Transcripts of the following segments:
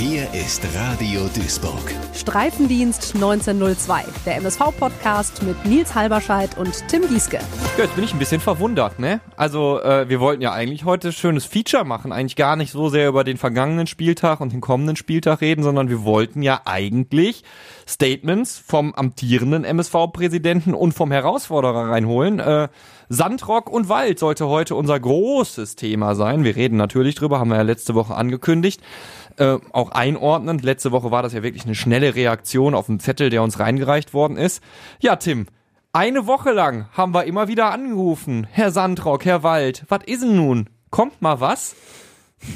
Hier ist Radio Duisburg. Streifendienst 1902, der MSV-Podcast mit Nils Halberscheid und Tim Gieske. Ja, jetzt bin ich ein bisschen verwundert, ne? Also, äh, wir wollten ja eigentlich heute schönes Feature machen, eigentlich gar nicht so sehr über den vergangenen Spieltag und den kommenden Spieltag reden, sondern wir wollten ja eigentlich Statements vom amtierenden MSV-Präsidenten und vom Herausforderer reinholen. Äh, Sandrock und Wald sollte heute unser großes Thema sein. Wir reden natürlich drüber, haben wir ja letzte Woche angekündigt äh, auch einordnen. Letzte Woche war das ja wirklich eine schnelle Reaktion auf einen Zettel, der uns reingereicht worden ist. Ja, Tim, eine Woche lang haben wir immer wieder angerufen. Herr Sandrock, Herr Wald, was ist denn nun? Kommt mal was?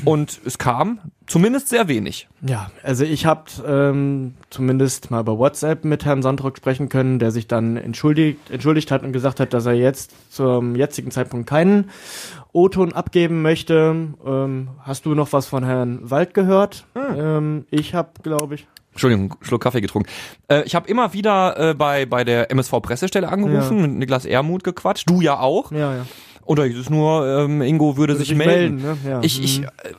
Und es kam zumindest sehr wenig. Ja, also ich habe ähm, zumindest mal bei WhatsApp mit Herrn Sandrock sprechen können, der sich dann entschuldigt, entschuldigt hat und gesagt hat, dass er jetzt zum jetzigen Zeitpunkt keinen O-Ton abgeben möchte. Ähm, hast du noch was von Herrn Wald gehört? Hm. Ähm, ich habe, glaube ich. Entschuldigung, Schluck Kaffee getrunken. Äh, ich habe immer wieder äh, bei, bei der MSV-Pressestelle angerufen, ja. mit Niklas Ermut gequatscht. Du ja auch. Ja, ja. Oder ist es nur, ähm, Ingo würde, würde sich, sich, melden. melden ne? ja. Ich, ich mhm. äh,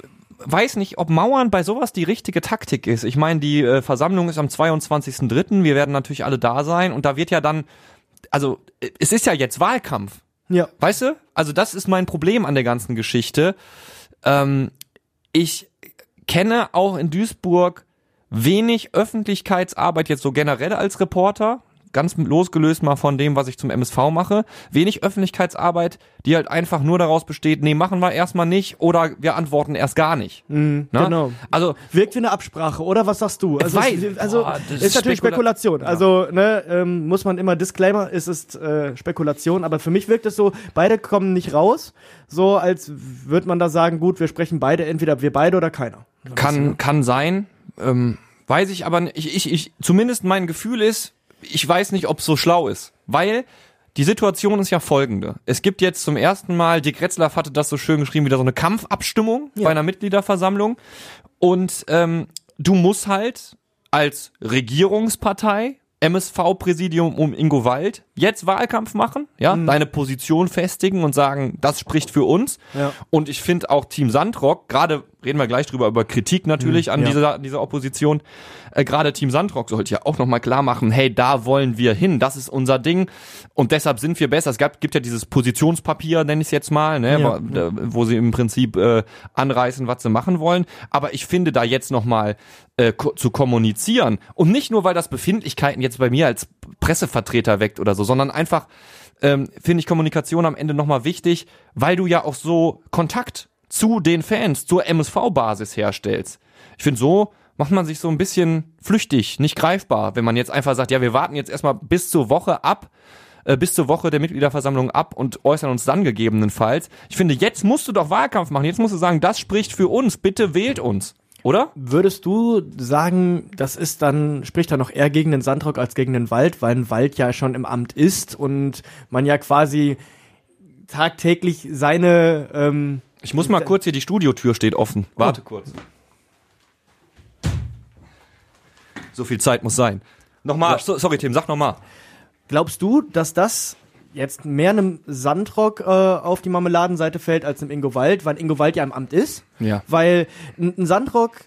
weiß nicht, ob Mauern bei sowas die richtige Taktik ist. Ich meine, die äh, Versammlung ist am 22.03. Wir werden natürlich alle da sein und da wird ja dann, also äh, es ist ja jetzt Wahlkampf. Ja. Weißt du? Also das ist mein Problem an der ganzen Geschichte. Ähm, ich kenne auch in Duisburg wenig Öffentlichkeitsarbeit jetzt so generell als Reporter ganz losgelöst mal von dem, was ich zum MSV mache, wenig Öffentlichkeitsarbeit, die halt einfach nur daraus besteht, nee, machen wir erstmal nicht oder wir antworten erst gar nicht. Mhm, genau. Also wirkt wie eine Absprache, oder was sagst du? Also, weiß, es, also boah, ist, ist natürlich Spekula Spekulation. Ja. Also ne, ähm, muss man immer Disclaimer, es ist äh, Spekulation, aber für mich wirkt es so, beide kommen nicht raus, so als würde man da sagen, gut, wir sprechen beide, entweder wir beide oder keiner. Kann kann sein. Ähm, weiß ich aber nicht. Ich, ich, ich, zumindest mein Gefühl ist, ich weiß nicht, ob es so schlau ist, weil die Situation ist ja folgende. Es gibt jetzt zum ersten Mal, Dick Retzlaff hatte das so schön geschrieben, wieder so eine Kampfabstimmung ja. bei einer Mitgliederversammlung. Und ähm, du musst halt als Regierungspartei MSV-Präsidium um Ingo Wald jetzt Wahlkampf machen, ja, mhm. deine Position festigen und sagen, das spricht für uns. Ja. Und ich finde auch Team Sandrock, gerade reden wir gleich drüber, über Kritik natürlich mhm, an ja. dieser, dieser Opposition, äh, gerade Team Sandrock sollte ja auch nochmal klar machen, hey, da wollen wir hin, das ist unser Ding und deshalb sind wir besser. Es gab, gibt ja dieses Positionspapier, nenne ich es jetzt mal, ne, ja, wo, wo, sie im Prinzip äh, anreißen, was sie machen wollen. Aber ich finde da jetzt nochmal äh, ko zu kommunizieren und nicht nur, weil das Befindlichkeiten jetzt bei mir als Pressevertreter weckt oder so, sondern einfach ähm, finde ich Kommunikation am Ende nochmal wichtig, weil du ja auch so Kontakt zu den Fans, zur MSV-Basis herstellst. Ich finde, so macht man sich so ein bisschen flüchtig, nicht greifbar, wenn man jetzt einfach sagt, ja, wir warten jetzt erstmal bis zur Woche ab, äh, bis zur Woche der Mitgliederversammlung ab und äußern uns dann gegebenenfalls. Ich finde, jetzt musst du doch Wahlkampf machen. Jetzt musst du sagen, das spricht für uns. Bitte wählt uns. Oder? Würdest du sagen, das ist dann, spricht dann noch eher gegen den Sandrock als gegen den Wald, weil ein Wald ja schon im Amt ist und man ja quasi tagtäglich seine ähm, ich muss mal kurz hier, die Studiotür steht offen. Warte oh. kurz. So viel Zeit muss sein. Nochmal, so, sorry Tim, sag nochmal. Glaubst du, dass das jetzt mehr einem Sandrock äh, auf die Marmeladenseite fällt als einem Ingo Wald, weil Ingo Wald ja im Amt ist? Ja. Weil ein Sandrock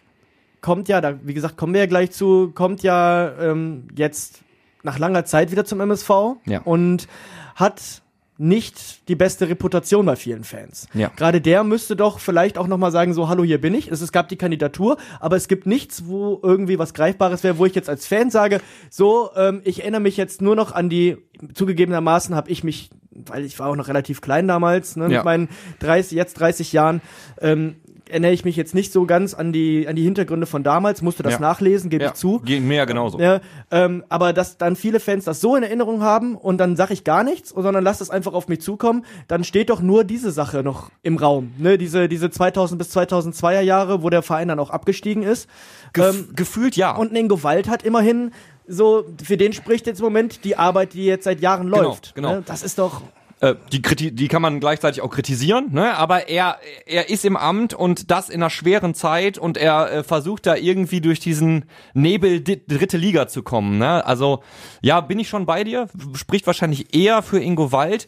kommt ja, da, wie gesagt, kommen wir ja gleich zu, kommt ja ähm, jetzt nach langer Zeit wieder zum MSV ja. und hat nicht die beste Reputation bei vielen Fans. Ja. Gerade der müsste doch vielleicht auch nochmal sagen, so, hallo, hier bin ich. Es, es gab die Kandidatur, aber es gibt nichts, wo irgendwie was Greifbares wäre, wo ich jetzt als Fan sage, so, ähm, ich erinnere mich jetzt nur noch an die, zugegebenermaßen habe ich mich, weil ich war auch noch relativ klein damals, ne, ja. mit meinen 30, jetzt 30 Jahren, ähm, erinnere ich mich jetzt nicht so ganz an die, an die Hintergründe von damals, musste das ja. nachlesen, gebe ja. ich zu. Ging mir ja genauso. Ja, ähm, aber dass dann viele Fans das so in Erinnerung haben und dann sage ich gar nichts, sondern lass es einfach auf mich zukommen, dann steht doch nur diese Sache noch im Raum. Ne? Diese, diese 2000 bis 2002er Jahre, wo der Verein dann auch abgestiegen ist. Gef ähm, gefühlt ja. Und Ingo Wald hat immerhin so, für den spricht jetzt im Moment die Arbeit, die jetzt seit Jahren genau, läuft. Genau. Ne? Das ist doch äh, die, die kann man gleichzeitig auch kritisieren, ne? aber er, er ist im Amt und das in einer schweren Zeit und er äh, versucht da irgendwie durch diesen Nebel dritte Liga zu kommen. Ne? Also ja, bin ich schon bei dir, spricht wahrscheinlich eher für Ingo Wald,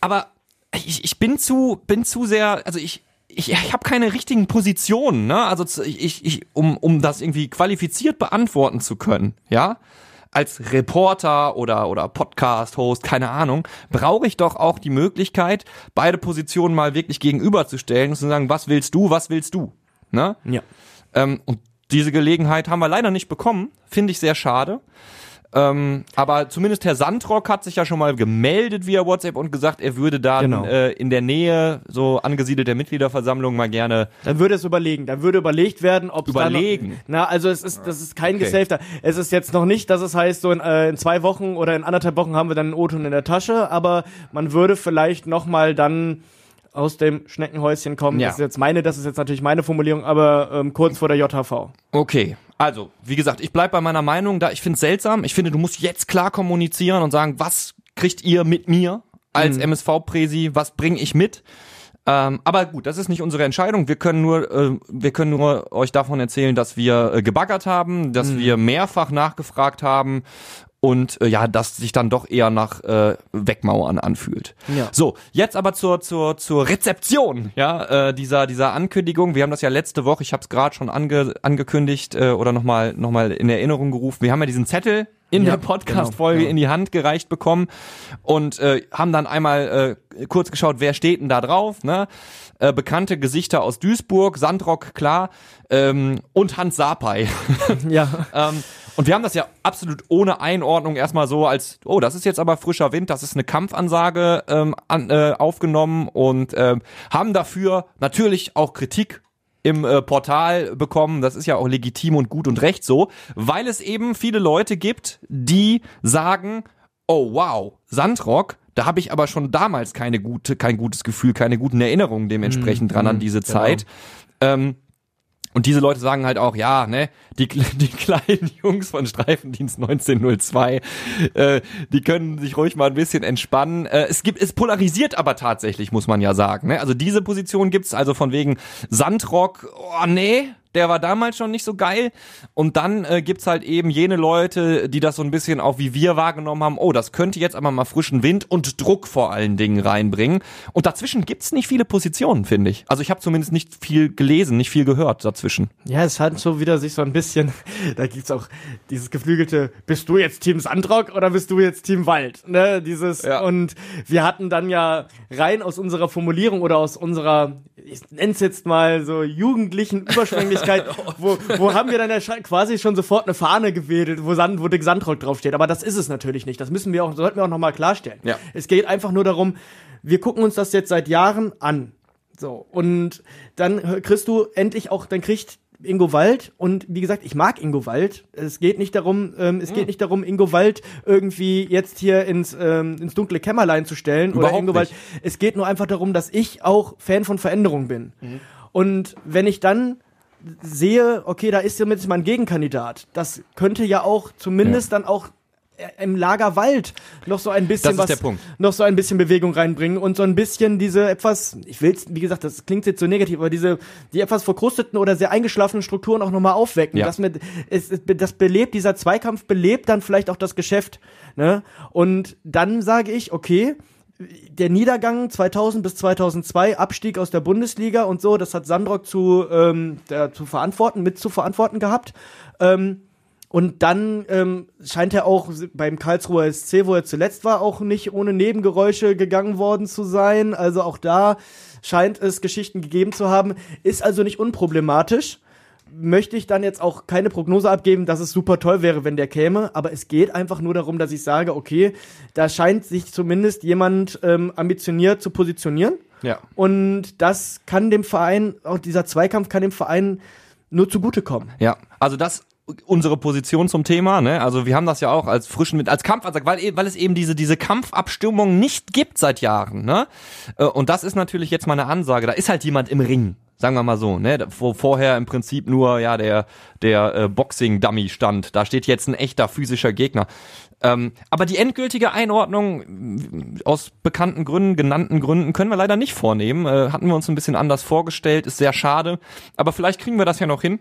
aber ich, ich bin zu, bin zu sehr, also ich, ich, ich habe keine richtigen Positionen, ne? Also ich, ich, um, um das irgendwie qualifiziert beantworten zu können, ja, als Reporter oder oder Podcast-Host, keine Ahnung, brauche ich doch auch die Möglichkeit, beide Positionen mal wirklich gegenüberzustellen und zu sagen, was willst du, was willst du, ne? Ja. Ähm, und diese Gelegenheit haben wir leider nicht bekommen, finde ich sehr schade. Ähm, aber zumindest Herr Sandrock hat sich ja schon mal gemeldet via WhatsApp und gesagt, er würde dann Genau. äh, in der Nähe, so angesiedelt der Mitgliederversammlung, mal gerne Dann würde es überlegen. Dann würde überlegt werden, ob es dann noch- Überlegen? Na, also es ist, das ist kein Okay. gesafter. Es ist jetzt noch nicht, dass es heißt, so in, äh, in zwei Wochen oder in anderthalb Wochen haben wir dann einen O-Ton in der Tasche, aber man würde vielleicht noch mal dann aus dem Schneckenhäuschen kommen. Ja. Das ist jetzt meine, das ist jetzt natürlich meine Formulierung, aber ähm, kurz vor der JHV. Okay, also, wie gesagt, ich bleib bei meiner Meinung da. Ich finde es seltsam. Ich finde, du musst jetzt klar kommunizieren und sagen, was kriegt ihr mit mir als MSV-Präsi, was bringe ich mit? Ähm, aber gut, das ist nicht unsere Entscheidung. Wir können nur, äh, wir können nur euch davon erzählen, dass wir äh, gebaggert haben, dass wir mehrfach nachgefragt haben und äh, ja, dass sich dann doch eher nach äh, Wegmauern anfühlt. Ja. So, jetzt aber zur zur zur Rezeption, ja, äh, dieser dieser Ankündigung. Wir haben das ja letzte Woche, ich habe es gerade schon ange, angekündigt äh, oder nochmal noch mal in Erinnerung gerufen. Wir haben ja diesen Zettel in Ja, der Podcast-Folge genau, ja. in die Hand gereicht bekommen und äh, haben dann einmal äh, kurz geschaut, wer steht denn da drauf, ne? Äh, bekannte Gesichter aus Duisburg, Sandrock, klar, ähm, und Hans Sapai. Ja. ähm, und wir haben das ja absolut ohne Einordnung erstmal so als, oh, das ist jetzt aber frischer Wind, das ist eine Kampfansage ähm, an, äh, aufgenommen und ähm, haben dafür natürlich auch Kritik im äh, Portal bekommen. Das ist ja auch legitim und gut und recht so, weil es eben viele Leute gibt, die sagen, oh wow, Sandrock, da habe ich aber schon damals keine gute, kein gutes Gefühl, keine guten Erinnerungen dementsprechend dran an diese Zeit. Ähm, und diese Leute sagen halt auch, ja, ne, die, die kleinen Jungs von Streifendienst 1902, äh, die können sich ruhig mal ein bisschen entspannen. Äh, es gibt, es polarisiert aber tatsächlich, muss man ja sagen. Ne? Also diese Position gibt's also von wegen Sandrock, oh nee, der war damals schon nicht so geil. Und dann äh, gibt's halt eben jene Leute, die das so ein bisschen auch wie wir wahrgenommen haben, oh, das könnte jetzt aber mal frischen Wind und Druck vor allen Dingen reinbringen. Und dazwischen gibt's nicht viele Positionen, finde ich. Also ich habe zumindest nicht viel gelesen, nicht viel gehört dazwischen. Ja, es hat so wieder sich so ein bisschen, da gibt's auch dieses geflügelte, bist du jetzt Team Sandrock oder bist du jetzt Team Wald? Ne, dieses, Ja. und wir hatten dann ja rein aus unserer Formulierung oder aus unserer, ich nenn's jetzt mal so jugendlichen Überschwänglichkeit, wo, wo haben wir dann ja quasi schon sofort eine Fahne gewedelt, wo, Sand, wo der Sandrock draufsteht. Aber das ist es natürlich nicht. Das müssen wir auch, sollten wir auch nochmal klarstellen. Ja. Es geht einfach nur darum, wir gucken uns das jetzt seit Jahren an. So, und dann kriegst du endlich auch, dann kriegt Ingo Wald und wie gesagt, ich mag Ingo Wald. Es geht nicht darum, ähm, es geht nicht darum, Ingo Wald irgendwie jetzt hier ins, ähm, ins dunkle Kämmerlein zu stellen oder Überhaupt Ingo Wald. nicht. Es geht nur einfach darum, dass ich auch Fan von Veränderung bin. Und wenn ich dann sehe, okay, da ist jetzt mal ein Gegenkandidat, das könnte ja auch zumindest dann auch äh, im Lager Wald noch so ein bisschen was, noch so ein bisschen Bewegung reinbringen und so ein bisschen diese etwas, ich will's, wie gesagt, das klingt jetzt so negativ, aber diese, die etwas verkrusteten oder sehr eingeschlafenen Strukturen auch nochmal aufwecken. Ja. Das, mit, es, das belebt, dieser Zweikampf belebt dann vielleicht auch das Geschäft. Ne? Und dann sage ich, okay, der Niedergang 2000 bis 2002, Abstieg aus der Bundesliga und so, das hat Sandrock zu, ähm, der, zu verantworten, mit zu verantworten gehabt. Ähm, und dann ähm, scheint er auch beim Karlsruher SC, wo er zuletzt war, auch nicht ohne Nebengeräusche gegangen worden zu sein. Also auch da scheint es Geschichten gegeben zu haben. Ist also nicht unproblematisch. Möchte ich dann jetzt auch keine Prognose abgeben, dass es super toll wäre, wenn der käme. Aber es geht einfach nur darum, dass ich sage, okay, da scheint sich zumindest jemand ähm, ambitioniert zu positionieren. Ja. Und das kann dem Verein, auch dieser Zweikampf kann dem Verein nur zugutekommen. Ja, also das unsere Position zum Thema, ne? Also wir haben das ja auch als frischen mit als Kampfansage, weil e- weil es eben diese diese Kampfabstimmung nicht gibt seit Jahren, ne? Äh, Und das ist natürlich jetzt mal eine Ansage. Da ist halt jemand im Ring, sagen wir mal so, ne? Wo vorher im Prinzip nur ja der der äh, Boxing Dummy stand. Da steht jetzt ein echter physischer Gegner. Ähm, aber die endgültige Einordnung m, aus bekannten Gründen, genannten Gründen, können wir leider nicht vornehmen. Äh, hatten wir uns ein bisschen anders vorgestellt, ist sehr schade. Aber vielleicht kriegen wir das ja noch hin.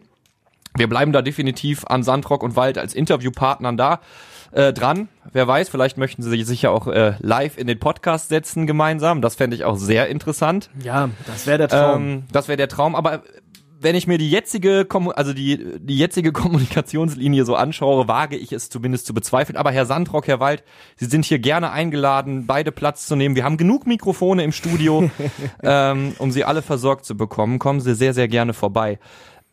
wir bleiben da definitiv an Sandrock und Wald als Interviewpartnern da äh, dran. Wer weiß, vielleicht möchten sie sich ja auch äh, live in den Podcast setzen gemeinsam. Das fände ich auch sehr interessant. Ja, das wäre der Traum. Ähm, das wäre der Traum. Aber wenn ich mir die jetzige, also die, die jetzige Kommunikationslinie so anschaue, wage ich es zumindest zu bezweifeln. Aber Herr Sandrock, Herr Wald, Sie sind hier gerne eingeladen, beide Platz zu nehmen. Wir haben genug Mikrofone im Studio, ähm, um Sie alle versorgt zu bekommen. Kommen Sie sehr, sehr gerne vorbei.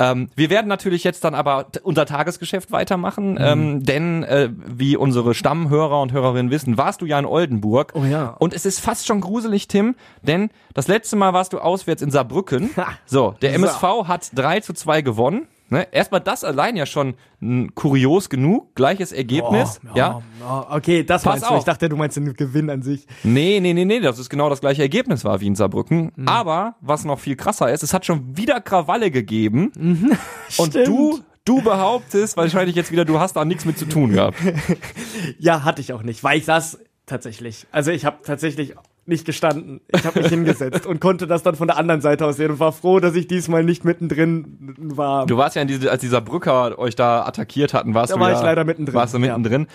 Ähm, wir werden natürlich jetzt dann aber unser Tagesgeschäft weitermachen, Mhm. ähm, denn äh, wie unsere Stammhörer und Hörerinnen wissen, warst du ja in Oldenburg. Oh ja. Und es ist fast schon gruselig, Tim, denn das letzte Mal warst du auswärts in Saarbrücken. Ha. So, der So. MSV hat 3 zu 2 gewonnen. Ne? Erstmal das allein ja schon m, kurios genug, gleiches Ergebnis. Oh, ja. oh, okay, das Pass meinst du. auf. Ich dachte, du meinst den Gewinn an sich. Nee, nee, nee, nee, das ist genau das gleiche Ergebnis war wie in Saarbrücken. Mhm. Aber was noch viel krasser ist, es hat schon wieder Krawalle gegeben. Und Stimmt. du, du behauptest wahrscheinlich jetzt wieder, du hast da nichts mit zu tun gehabt. Ja, hatte ich auch nicht, weil ich saß tatsächlich. Also ich habe tatsächlich nicht gestanden. Ich habe mich hingesetzt und konnte das dann von der anderen Seite aus sehen und war froh, dass ich diesmal nicht mittendrin war. Du warst ja in diese, als dieser Brücker euch da attackiert hatten, warst Da du war ja, ich leider mittendrin, Warst du ja. mittendrin.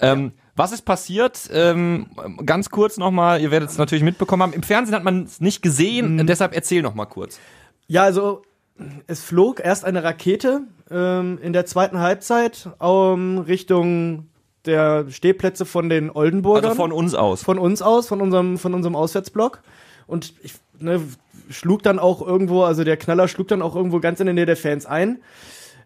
Ähm, Was ist passiert? Ähm, ganz kurz nochmal, ihr werdet es natürlich mitbekommen haben. Im Fernsehen hat man es nicht gesehen, Mhm. deshalb erzähl noch mal kurz. Ja, also es flog erst eine Rakete ähm, in der zweiten Halbzeit ähm, Richtung der Stehplätze von den Oldenburgern. Also von uns aus. von uns aus, von unserem, von unserem Auswärtsblock. Und ich ne, schlug dann auch irgendwo, also der Knaller schlug dann auch irgendwo ganz in der Nähe der Fans ein.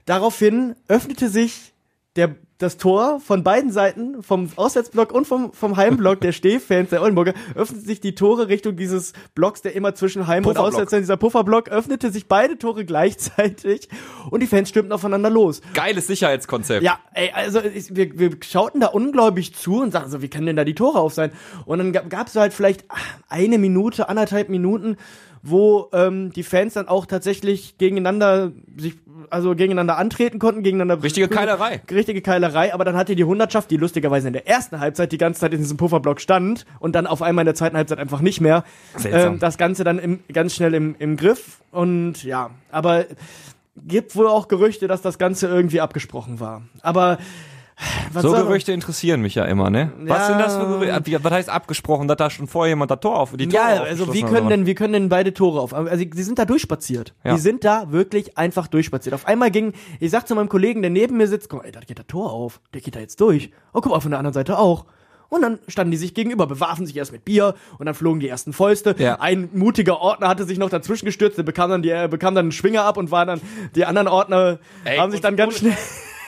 Daraufhin öffnete sich der, das Tor von beiden Seiten, vom Auswärtsblock und vom, vom Heimblock der Stehfans der Oldenburger, öffneten sich die Tore Richtung dieses Blocks, der immer zwischen Heim- und. Auswärts, dieser Pufferblock, öffnete sich beide Tore gleichzeitig und die Fans stürmten aufeinander los. Geiles Sicherheitskonzept. Ja, ey, also ich, wir, wir schauten da ungläubig zu und sagten so, wie können denn da die Tore auf sein? Und dann gab es halt vielleicht eine Minute, anderthalb Minuten, wo ähm, die Fans dann auch tatsächlich gegeneinander sich also gegeneinander antreten konnten, gegeneinander Richtige Keilerei. richtige Keilerei, aber dann hatte die Hundertschaft, die lustigerweise in der ersten Halbzeit die ganze Zeit in diesem Pufferblock stand und dann auf einmal in der zweiten Halbzeit einfach nicht mehr, ähm, das Ganze dann im, ganz schnell im, im Griff und ja, aber gibt wohl auch Gerüchte, dass das Ganze irgendwie abgesprochen war. Aber was So Gerüchte interessieren mich ja immer, ne? Was Ja. sind das für Gerüchte? Was heißt abgesprochen, dass da schon vorher jemand das Tor auf die Tore Ja, also wie können denn, wie können denn beide Tore auf? Also sie sind da durchspaziert. Ja. Die sind da wirklich einfach durchspaziert. Auf einmal ging, ich sag zu meinem Kollegen, der neben mir sitzt, guck mal, ey, da geht das Tor auf. Der geht da jetzt durch. Oh, guck mal, von der anderen Seite auch. Und dann standen die sich gegenüber, bewarfen sich erst mit Bier und dann flogen die ersten Fäuste. Ja. Ein mutiger Ordner hatte sich noch dazwischen gestürzt, der bekam dann, die, bekam dann einen Schwinger ab und war dann, die anderen Ordner Ey, haben sich dann ganz schnell,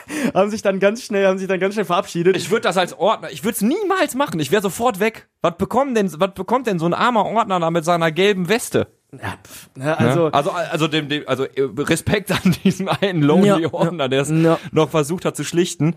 haben sich dann ganz schnell, haben sich dann ganz schnell verabschiedet. Ich würde das als Ordner, ich würde es niemals machen. Ich wäre sofort weg. Was bekommt denn, was bekommt denn so ein armer Ordner da mit seiner gelben Weste? Ja, pff, ne, also, Also, also dem, dem, also äh, Respekt an diesen einen Lonely Ja, Ordner, der es ja. noch versucht hat zu schlichten.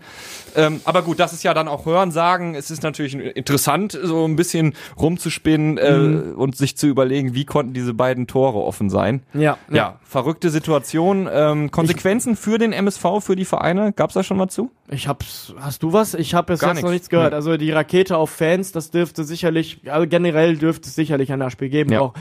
Ähm, aber gut, das ist ja dann auch Hören sagen. Es ist natürlich interessant, so ein bisschen rumzuspinnen äh, Mhm. und sich zu überlegen, wie konnten diese beiden Tore offen sein. ja, Ja, verrückte Situation. Ähm, Konsequenzen für den MSV, für die Vereine, gab's da schon mal zu? Ich hab's. Hast du was? Ich habe bis jetzt noch nix. nichts gehört. Nee. Also die Rakete auf Fans, das dürfte sicherlich, also generell dürfte es sicherlich ein Nachspiel geben. Ja. Auch,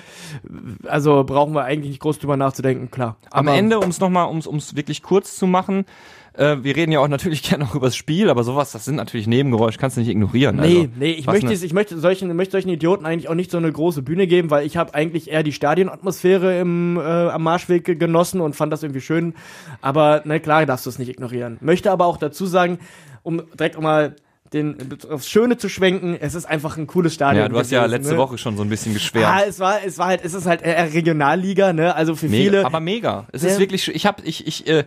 also brauchen wir eigentlich nicht groß drüber nachzudenken, klar. Am Aber- Ende, um es nochmal, um es wirklich kurz zu machen, äh, wir reden ja auch natürlich gerne auch über das Spiel, aber sowas, das sind natürlich Nebengeräusche, kannst du nicht ignorieren. Nee, also, nee, ich möchte, ne- ich möchte solchen, möchte solchen Idioten eigentlich auch nicht so eine große Bühne geben, weil ich habe eigentlich eher die Stadionatmosphäre im, äh, am Marschweg ge- genossen und fand das irgendwie schön. Aber na klar, darfst du es nicht ignorieren. Möchte aber auch dazu sagen, um direkt mal den aufs Schöne zu schwenken, es ist einfach ein cooles Stadion. Ja, du hast ja gewesen, letzte ne? Woche schon so ein bisschen geschwärmt. Ah, es war, es war halt, es ist halt eher Regionalliga, ne? Also für Mega, viele. aber mega. Es Ja. ist wirklich, ich hab, ich, ich, äh,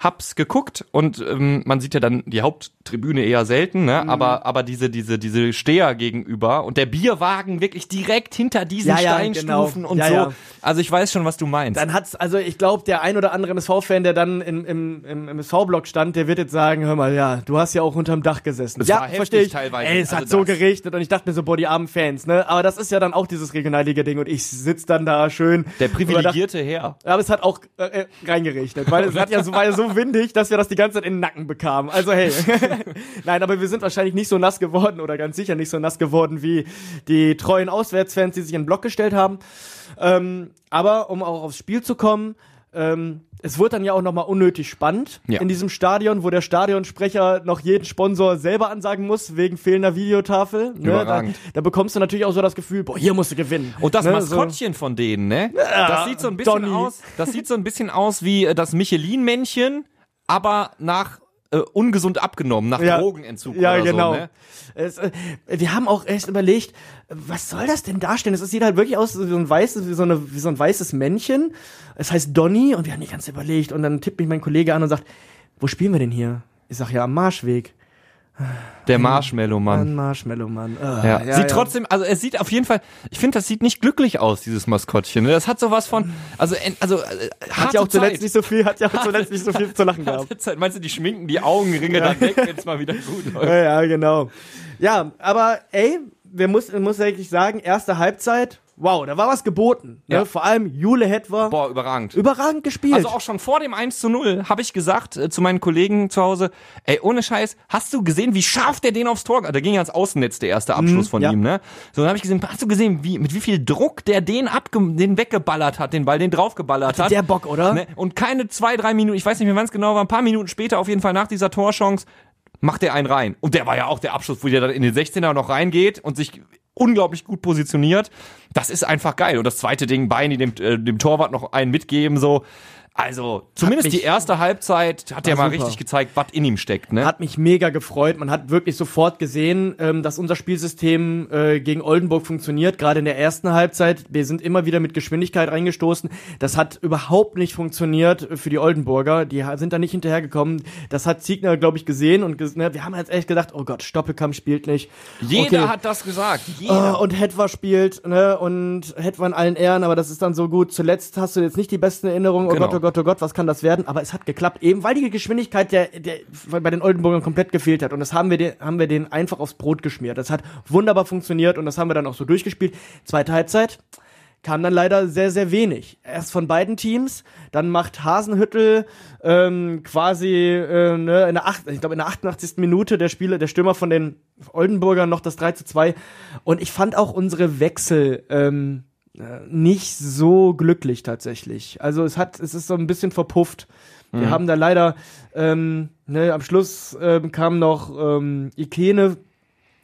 hab's geguckt und ähm, man sieht ja dann die Haupttribüne eher selten, Mhm. ne? Aber, aber diese, diese, diese Steher gegenüber und der Bierwagen wirklich direkt hinter diesen Ja, ja, Steinstufen genau. und Ja, so. ja. Also ich weiß schon, was du meinst. dann hat's, also ich glaube, der ein oder andere MSV-Fan, der dann im, im, im MSV-Block stand, der wird jetzt sagen, hör mal, ja, du hast ja auch unterm Dach gesessen. Es ja, verstehe ich. teilweise. Ey, es Also hat so das- geregnet und ich dachte mir so, boah, die armen Fans, ne? Aber das ist ja dann auch dieses Regionalliga-Ding und ich sitz dann da schön. der privilegierte Herr. Aber es hat auch äh, äh, reingeregnet, weil es hat ja so, war ja so windig, dass wir das die ganze Zeit in den Nacken bekamen. Also hey. Nein, aber wir sind wahrscheinlich nicht so nass geworden oder ganz sicher nicht so nass geworden wie die treuen Auswärtsfans, die sich in den Block gestellt haben. Ähm, aber um auch aufs Spiel zu kommen, ähm, es wurde dann ja auch nochmal unnötig spannend Ja. in diesem Stadion, wo der Stadionsprecher noch jeden Sponsor selber ansagen muss, wegen fehlender Videotafel. Ne? Da, da bekommst du natürlich auch so das Gefühl, boah, hier musst du gewinnen. Und das ne? Maskottchen von denen, ne? Das sieht so ein bisschen Donny. aus. Das sieht so ein bisschen aus wie äh, das Michelin-Männchen, aber nach äh, ungesund abgenommen, nach Ja. Drogenentzug Ja, oder genau. so. Ne? Es, äh, wir haben auch echt überlegt, was soll das denn darstellen? Es sieht halt wirklich aus wie so ein weißes, wie so, eine, wie so ein weißes Männchen. Es heißt Donny und wir haben nicht ganz überlegt. Und dann tippt mich mein Kollege an und sagt, wo spielen wir denn hier? Ich sag ja am Marschweg. Der Marshmallow-Mann. An Marshmallow Mann. Ah, Ja. sieht trotzdem, also es sieht auf jeden Fall, ich finde, das sieht nicht glücklich aus, dieses Maskottchen. ne? Das hat sowas von, also, also, äh, Hat ja auch Zeit. zuletzt nicht so viel, hat ja auch zuletzt nicht so viel zu lachen gehabt. Zeit. Meinst du, die schminken die Augenringe dann weg, wenn es mal wieder gut läuft? Ja, ja, genau. Ja, aber ey, wir muss, muss wirklich sagen, erste Halbzeit, wow, da war was geboten. Ne? Ja. Vor allem Jule Hetwer, Boah, überragend. überragend gespielt. Also auch schon vor dem 1 zu 0 habe ich gesagt äh, zu meinen Kollegen zu Hause, ey, ohne Scheiß, hast du gesehen, wie scharf der den aufs Tor, da ging ja ans Außennetz der erste Abschluss von ja. ihm, ne? So, dann habe ich gesehen, hast du gesehen, wie, mit wie viel Druck der den abge den weggeballert hat, den Ball, den draufgeballert hat. der Bock, oder? Ne? Und keine zwei, drei Minuten, ich weiß nicht mehr wann es genau war, ein paar Minuten später auf jeden Fall nach dieser Torchance, macht er einen rein. Und der war ja auch der Abschluss, wo der dann in den 16er noch reingeht und sich unglaublich gut positioniert. Das ist einfach geil. Und das zweite Ding, Beini dem, äh, dem Torwart noch einen mitgeben, so. Also, zumindest mich- die erste Halbzeit hat er War mal super. richtig gezeigt, was in ihm steckt, ne? Hat mich mega gefreut. Man hat wirklich sofort gesehen, ähm, dass unser Spielsystem äh, gegen Oldenburg funktioniert. Gerade in der ersten Halbzeit. Wir sind immer wieder mit Geschwindigkeit reingestoßen. Das hat überhaupt nicht funktioniert für die Oldenburger. Die sind da nicht hinterhergekommen. Das hat Ziegner, glaube ich, gesehen. Und ges ne, wir haben jetzt echt gedacht, oh Gott, Stoppelkamp spielt nicht. Jeder Okay. hat das gesagt. Ah, Jeder. und Hetwa spielt, ne, und Hetwa in allen Ehren, aber das ist dann so gut. Zuletzt hast du jetzt nicht die besten Erinnerungen, oh Genau. Gott, oh Gott, oh Gott, was kann das werden? Aber es hat geklappt, eben weil die Geschwindigkeit der, der bei den Oldenburgern komplett gefehlt hat. Und das haben wir, den, haben wir den einfach aufs Brot geschmiert. Das hat wunderbar funktioniert und das haben wir dann auch so durchgespielt. Zweite Halbzeit kam dann leider sehr, sehr wenig. Erst von beiden Teams, dann macht Hasenhüttel ähm, quasi äh, ne, in der acht, ich glaube in der 88. Minute der Spieler, der Stürmer von den Oldenburgern noch das 3 zu 2. Und ich fand auch unsere Wechsel ähm, äh, nicht so glücklich tatsächlich. Also es hat, es ist so ein bisschen verpufft. Wir haben da leider ähm, ne, am Schluss ähm, kam noch ähm, Ikene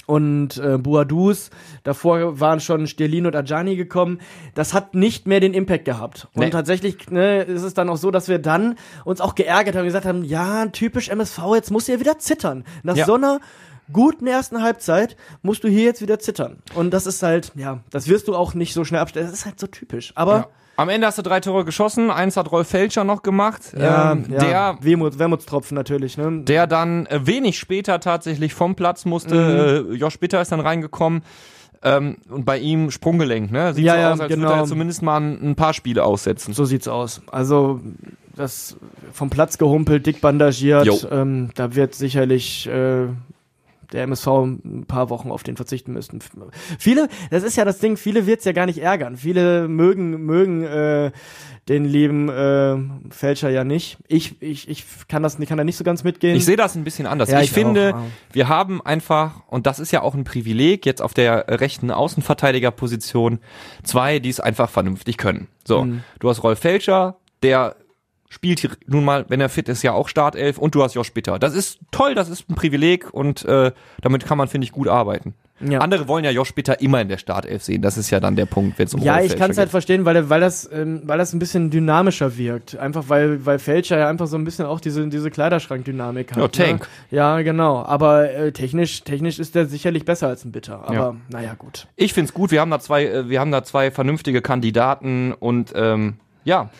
und äh, Buadus. Davor waren schon Sterlin und Ajani gekommen. Das hat nicht mehr den Impact gehabt. Und Nee. tatsächlich ne, ist es dann auch so, dass wir dann uns auch geärgert haben, gesagt haben, ja, typisch MSV, jetzt muss ihr wieder zittern. Nach Ja. so einer guten ersten Halbzeit musst du hier jetzt wieder zittern. Und das ist halt, ja, das wirst du auch nicht so schnell abstellen. Das ist halt so typisch. Aber Ja. Am Ende hast du drei Tore geschossen, eins hat Rolf Felscher noch gemacht, ja, ähm, ja, der Wehmut, Wermutstropfen natürlich. Ne? der dann äh, wenig später tatsächlich vom Platz musste. Mhm. Äh, Josh Bitter ist dann reingekommen. Ähm, und bei ihm Sprunggelenk, ne? Sieht Ja, so ja, aus, als würde genau. er zumindest mal ein, ein paar Spiele aussetzen. So sieht's aus. Also das vom Platz gehumpelt, dick bandagiert. Ähm, da wird sicherlich äh, der MSV ein paar Wochen auf den verzichten müssen. Viele, das ist ja das Ding, viele wird's ja gar nicht ärgern. Viele mögen mögen äh, den lieben äh, Fälscher ja nicht. Ich ich ich kann das kann da nicht so ganz mitgehen. Ich sehe das ein bisschen anders. Ja, ich, ich finde, auch, wir haben einfach, und das ist ja auch ein Privileg, jetzt auf der rechten Außenverteidigerposition, zwei, die es einfach vernünftig können. So, Mhm. du hast Rolf Felscher, der spielt hier nun mal, wenn er fit ist, ja auch Startelf und du hast Josh Bitter. Das ist toll, das ist ein Privileg und äh, damit kann man, finde ich, gut arbeiten. Ja. Andere wollen ja Josh Bitter immer in der Startelf sehen. Das ist ja dann der Punkt, wenn es um Ja, ich kann es halt verstehen, weil, weil, das, ähm, weil das ein bisschen dynamischer wirkt. Einfach weil, weil Fälscher ja einfach so ein bisschen auch diese, diese Kleiderschrank-Dynamik hat. Ja, Tank. Ne? Ja, genau. Aber äh, technisch, technisch ist der sicherlich besser als ein Bitter. Aber Ja. naja, gut. Ich find's gut. Wir haben da zwei, äh, wir haben da zwei vernünftige Kandidaten und ähm, ja.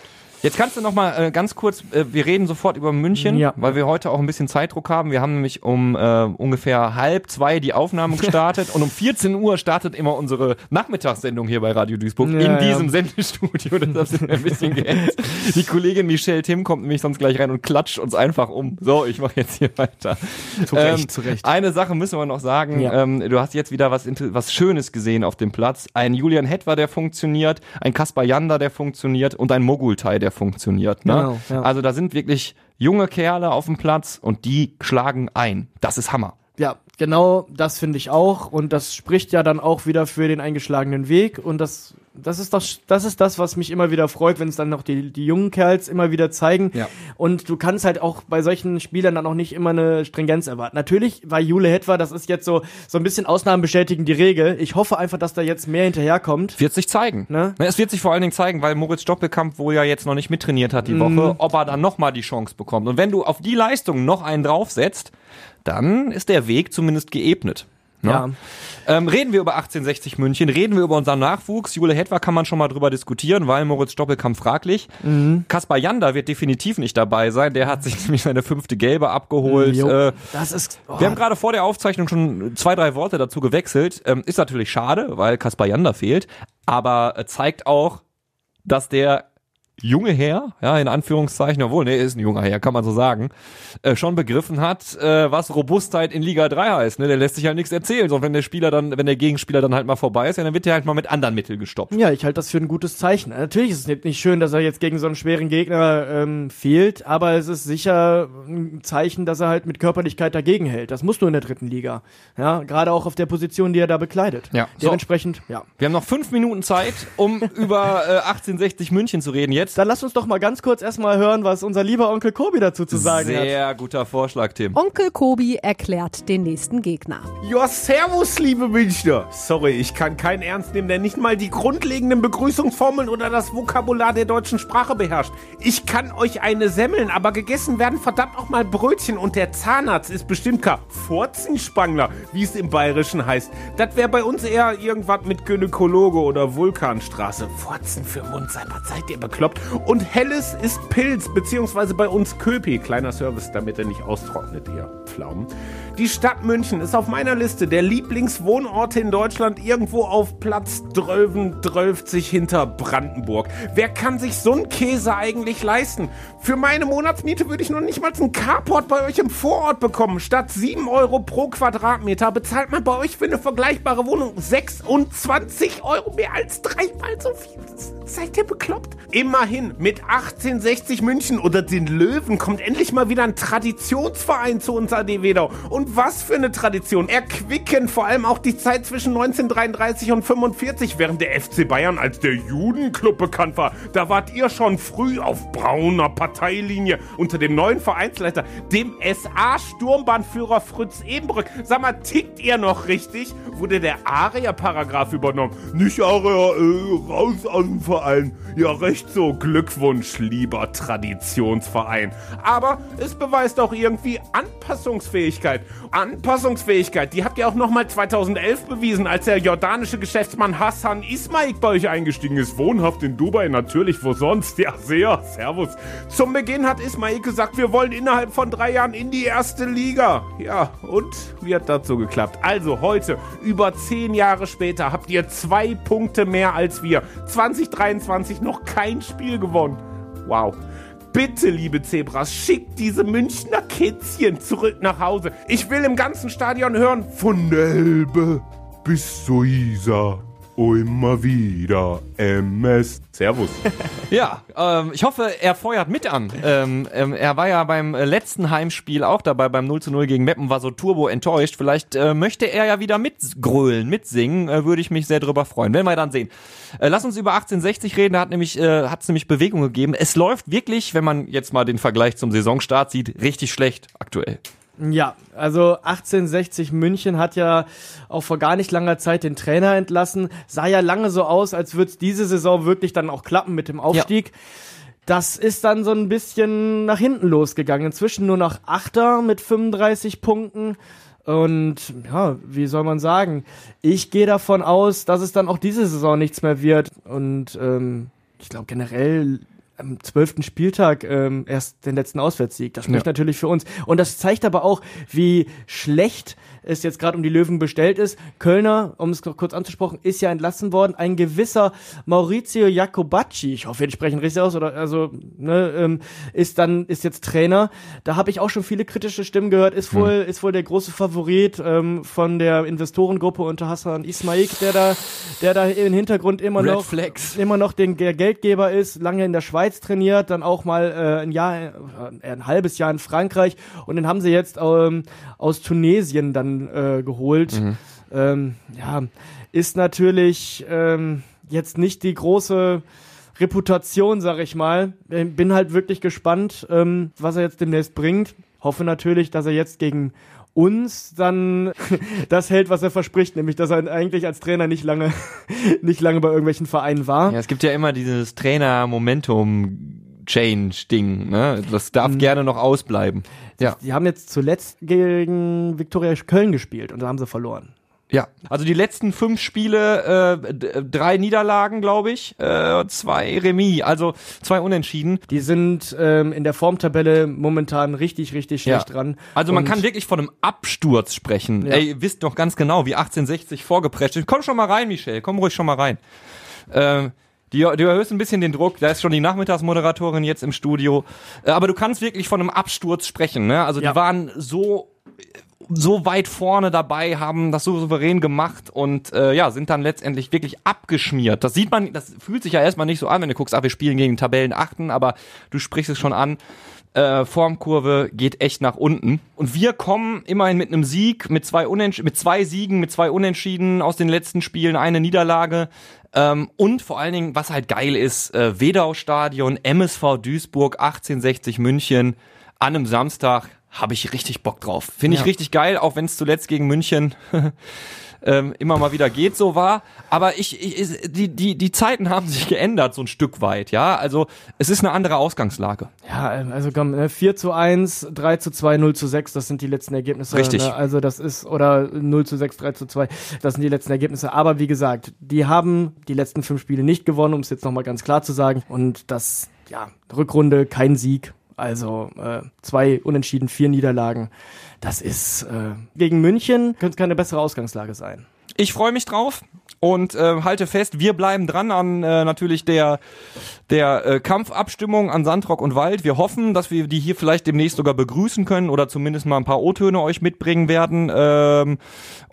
Jetzt kannst du noch mal äh, ganz kurz, äh, wir reden sofort über München, Ja. weil wir heute auch ein bisschen Zeitdruck haben. Wir haben nämlich um äh, ungefähr halb zwei die Aufnahme gestartet und um 14 Uhr startet immer unsere Nachmittagssendung hier bei Radio Duisburg Ja, in ja. diesem Sendestudio. Deshalb sind wir ein bisschen gehetzt. Die Kollegin Michelle Tim kommt nämlich sonst gleich rein und klatscht uns einfach um. So, ich mache jetzt hier weiter. Zu Recht, zu Recht. Eine Sache müssen wir noch sagen. Ja. Ähm, du hast jetzt wieder was, was Schönes gesehen auf dem Platz. Ein Julian Hetwer, der funktioniert, ein Kaspar Janda, der funktioniert und ein Mogultai, der funktioniert. Ne? Genau, ja. Also da sind wirklich junge Kerle auf dem Platz und die schlagen ein. Das ist Hammer. Ja, genau das finde ich auch. Und das spricht ja dann auch wieder für den eingeschlagenen Weg. Und das das ist doch, das ist das, was mich immer wieder freut, wenn es dann noch die, die jungen Kerls immer wieder zeigen. Ja. Und du kannst halt auch bei solchen Spielern dann auch nicht immer eine Stringenz erwarten. Natürlich war Jule Hetwa, das ist jetzt so, so ein bisschen Ausnahmen bestätigen die Regel. Ich hoffe einfach, dass da jetzt mehr hinterherkommt. Wird sich zeigen. Ne? Es wird sich vor allen Dingen zeigen, weil Moritz Doppelkamp wohl ja jetzt noch nicht mittrainiert hat die Mhm. Woche, ob er dann nochmal die Chance bekommt. Und wenn du auf die Leistung noch einen draufsetzt, dann ist der Weg zumindest geebnet. Ne? Ja. Ähm, reden wir über 1860 München, reden wir über unseren Nachwuchs. Jule Hetwa kann man schon mal drüber diskutieren, weil Moritz Doppelkamp fraglich. Mhm. Kaspar Janda wird definitiv nicht dabei sein. Der hat sich nämlich seine fünfte Gelbe abgeholt. Jo, Äh, das ist. Oh, wir haben gerade vor der Aufzeichnung schon zwei, drei Worte dazu gewechselt. Ähm, ist natürlich schade, weil Kaspar Janda fehlt, aber äh, zeigt auch, dass der junge Herr, ja, in Anführungszeichen, obwohl, nee, ist ein junger Herr, kann man so sagen, äh, schon begriffen hat, äh, was Robustheit in Liga 3 heißt. Ne? Der lässt sich halt nichts erzählen. So, wenn der Spieler dann, wenn der Gegenspieler dann halt mal vorbei ist, ja, dann wird der halt mal mit anderen Mitteln gestoppt. Ja, ich halte das für ein gutes Zeichen. Natürlich ist es nicht- schön, dass er jetzt gegen so einen schweren Gegner ähm, fehlt, aber es ist sicher ein Zeichen, dass er halt mit Körperlichkeit dagegen hält. Das musst du in der dritten Liga. Ja, gerade auch auf der Position, die er da bekleidet. Ja. So. Dementsprechend, ja. Wir haben noch fünf Minuten Zeit, um über äh, 1860 München zu reden jetzt. Dann lass uns doch mal ganz kurz erstmal hören, was unser lieber Onkel Kobi dazu zu sagen hat. Sehr guter Vorschlag, Tim. Onkel Kobi erklärt den nächsten Gegner. Ja, servus, liebe Münchner. Sorry, ich kann keinen ernst nehmen, der nicht mal die grundlegenden Begrüßungsformeln oder das Vokabular der deutschen Sprache beherrscht. Ich kann euch eine semmeln, aber gegessen werden verdammt auch mal Brötchen und der Zahnarzt ist bestimmt kein Furzenspangler, wie es im Bayerischen heißt. Das wäre bei uns eher irgendwas mit Gynäkologe oder Vulkanstraße. Furzen für Mundsalber, seid ihr bekloppt? Und helles ist Pilz, beziehungsweise bei uns Köpi. Kleiner Service, damit er nicht austrocknet, ihr Pflaumen. Die Stadt München ist auf meiner Liste der Lieblingswohnorte in Deutschland irgendwo auf Platz 12 hinter Brandenburg. Wer kann sich so einen Käse eigentlich leisten? Für meine Monatsmiete würde ich noch nicht mal einen Carport bei euch im Vorort bekommen. Statt 7 Euro pro Quadratmeter bezahlt man bei euch für eine vergleichbare Wohnung 26 Euro, mehr als dreimal so viel. Seid ihr bekloppt? Immerhin, mit 1860 München oder den Löwen kommt endlich mal wieder ein Traditionsverein zu uns AD Wedau. Und was für eine Tradition. Erquicken vor allem auch die Zeit zwischen 1933 und 45, während der FC Bayern als der Judenclub bekannt war. Da wart ihr schon früh auf brauner Parteilinie unter dem neuen Vereinsleiter, dem SA-Sturmbahnführer Fritz Ebenbrück. Sag mal, tickt ihr noch richtig? Wurde der ARIA-Paragraph übernommen? Nicht ARIA, äh, raus aus dem Verein. Ja, recht so. Glückwunsch, lieber Traditionsverein. Aber es beweist auch irgendwie Anpassungsfähigkeit. Anpassungsfähigkeit, die habt ihr auch nochmal 2011 bewiesen, als der jordanische Geschäftsmann Hassan Ismail bei euch eingestiegen ist. Wohnhaft in Dubai, natürlich, wo sonst? Ja, sehr. Servus. Zum Beginn hat Ismail gesagt, wir wollen innerhalb von drei Jahren in die erste Liga. Ja, und wie hat das so geklappt? Also heute, über zehn Jahre später, habt ihr zwei Punkte mehr als wir. 2023 noch kein Spiel gewonnen. Wow. Bitte, liebe Zebras, schickt diese Münchner Kitzchen zurück nach Hause. Ich will im ganzen Stadion hören, von der Elbe bis zur Isar. Immer wieder MS. Servus. Ja, ähm, ich hoffe, er feuert mit an. Ähm, ähm, er war ja beim äh, letzten Heimspiel auch dabei, beim 0 zu 0 gegen Meppen, war so turbo enttäuscht. Vielleicht äh, möchte er ja wieder mitgrölen, mitsingen. Äh, Würde ich mich sehr drüber freuen. Werden wir dann sehen. Äh, lass uns über 1860 reden. Da hat nämlich, äh, hat's nämlich Bewegung gegeben. Es läuft wirklich, wenn man jetzt mal den Vergleich zum Saisonstart sieht, richtig schlecht aktuell. Ja, also 1860 München hat ja auch vor gar nicht langer Zeit den Trainer entlassen. Sah ja lange so aus, als würde es diese Saison wirklich dann auch klappen mit dem Aufstieg. Das ist dann so ein bisschen nach hinten losgegangen. Inzwischen nur noch Achter mit 35 Punkten. Und ja, wie soll man sagen? Ich gehe davon aus, dass es dann auch diese Saison nichts mehr wird. Und ähm, ich glaube generell am zwölften Spieltag ähm, erst den letzten Auswärtssieg. Das spricht Ja. natürlich für uns. Und das zeigt aber auch, wie schlecht es jetzt gerade um die Löwen bestellt ist. Kölner, um es kurz anzusprechen, ist ja entlassen worden. Ein gewisser Maurizio Jacobacci, ich hoffe, wir sprechen richtig aus, oder also ne, ähm, ist dann ist jetzt Trainer. Da habe ich auch schon viele kritische Stimmen gehört. Ist wohl ist wohl der große Favorit ähm, von der Investorengruppe unter Hassan Ismail, der da der da im Hintergrund immer Red noch Flags. immer noch den, der Geldgeber ist, lange in der Schweiz trainiert, dann auch mal äh, ein Jahr, äh, ein halbes Jahr in Frankreich und den haben sie jetzt ähm, aus Tunesien dann äh, geholt. Ähm, ja, ist natürlich, ähm, jetzt nicht die große Reputation, sag ich mal. Äh, Bin halt wirklich gespannt, ähm, was er jetzt demnächst bringt. Hoffe natürlich, dass er jetzt gegen uns dann das hält, was er verspricht, nämlich dass er eigentlich als Trainer nicht lange, nicht lange bei irgendwelchen Vereinen war. Ja, es gibt ja immer dieses Trainer-Momentum-Change-Ding, ne? Das darf gerne noch ausbleiben. Ja. Die haben jetzt zuletzt gegen Viktoria Köln gespielt und da haben sie verloren. Ja, also die letzten fünf Spiele, äh, d- drei Niederlagen, glaube ich, äh, zwei Remis, also zwei Unentschieden. Die sind ähm, in der Formtabelle momentan richtig, richtig schlecht Ja. dran. Also man kann wirklich von einem Absturz sprechen. Ja. Ey, ihr wisst doch ganz genau, wie 1860 vorgeprescht ist. Komm schon mal rein, Michel, komm ruhig schon mal rein. Ähm, die, du erhöhst ein bisschen den Druck, da ist schon die Nachmittagsmoderatorin jetzt im Studio. Äh, aber du kannst wirklich von einem Absturz sprechen. Ne? Also Ja. die waren so so weit vorne dabei, haben das so souverän gemacht und äh, ja, sind dann letztendlich wirklich abgeschmiert. Das sieht man, das fühlt sich ja erstmal nicht so an, wenn du guckst, ah, wir spielen gegen Tabellenachten, aber du sprichst es schon an. Äh, Formkurve geht echt nach unten. Und wir kommen immerhin mit einem Sieg, mit zwei, Unentsch mit zwei Siegen, mit zwei Unentschieden aus den letzten Spielen, eine Niederlage. Ähm, und vor allen Dingen, was halt geil ist, äh, Wedau-Stadion, MSV Duisburg, 1860 München an einem Samstag habe ich richtig Bock drauf. Finde ich Ja. richtig geil, auch wenn es zuletzt gegen München ähm, immer mal wieder geht, so war. Aber ich, ich die, die, die Zeiten haben sich geändert, so ein Stück weit, ja. Also es ist eine andere Ausgangslage. Ja, also komm, ne, 4 zu 1, 3 zu 2, 0 zu 6, das sind die letzten Ergebnisse. Richtig. Ne? Also das ist, oder 0 zu 6, 3 zu 2, das sind die letzten Ergebnisse. Aber wie gesagt, die haben die letzten fünf Spiele nicht gewonnen, um es jetzt nochmal ganz klar zu sagen. Und das, ja, Rückrunde, kein Sieg. Also äh, zwei Unentschieden, vier Niederlagen. Das ist äh, gegen München könnte es keine bessere Ausgangslage sein. Ich freue mich drauf und äh, halte fest, wir bleiben dran an äh, natürlich der der äh, Kampfabstimmung an Sandrock und Wald. Wir hoffen, dass wir die hier vielleicht demnächst sogar begrüßen können oder zumindest mal ein paar O-Töne euch mitbringen werden. Ähm,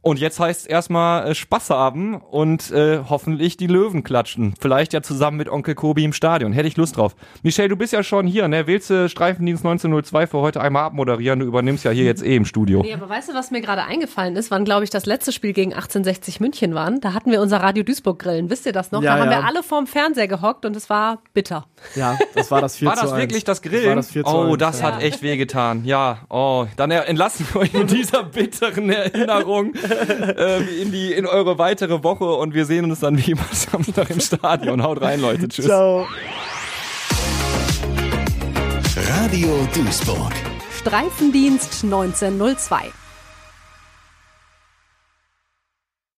und jetzt heißt es erstmal äh, Spaß haben und äh, hoffentlich die Löwen klatschen. Vielleicht ja zusammen mit Onkel Kobi im Stadion. Hätte ich Lust drauf. Michelle, du bist ja schon hier, ne? Willst du Streifendienst 1902 für heute einmal abmoderieren? Du übernimmst ja hier jetzt eh im Studio. Nee, aber weißt du, was mir gerade eingefallen ist, wann, glaube ich, das letzte Spiel gegen 1860 München waren? Da hatten wir unser Radio Duisburg-Grillen. Wisst ihr das noch? Ja, da haben ja. wir alle vorm Fernseher gehockt und es war bitter. Ja, das war das 4 War zu das 1. wirklich das Das Grillen? war das 4 zu oh, 1, das ja. hat echt wehgetan. Ja, oh, dann entlassen wir euch in dieser bitteren Erinnerung ähm, in die in eure weitere Woche und wir sehen uns dann wie immer Samstag im Stadion. Haut rein, Leute. Tschüss. Ciao. Radio Duisburg. Streifendienst 1902.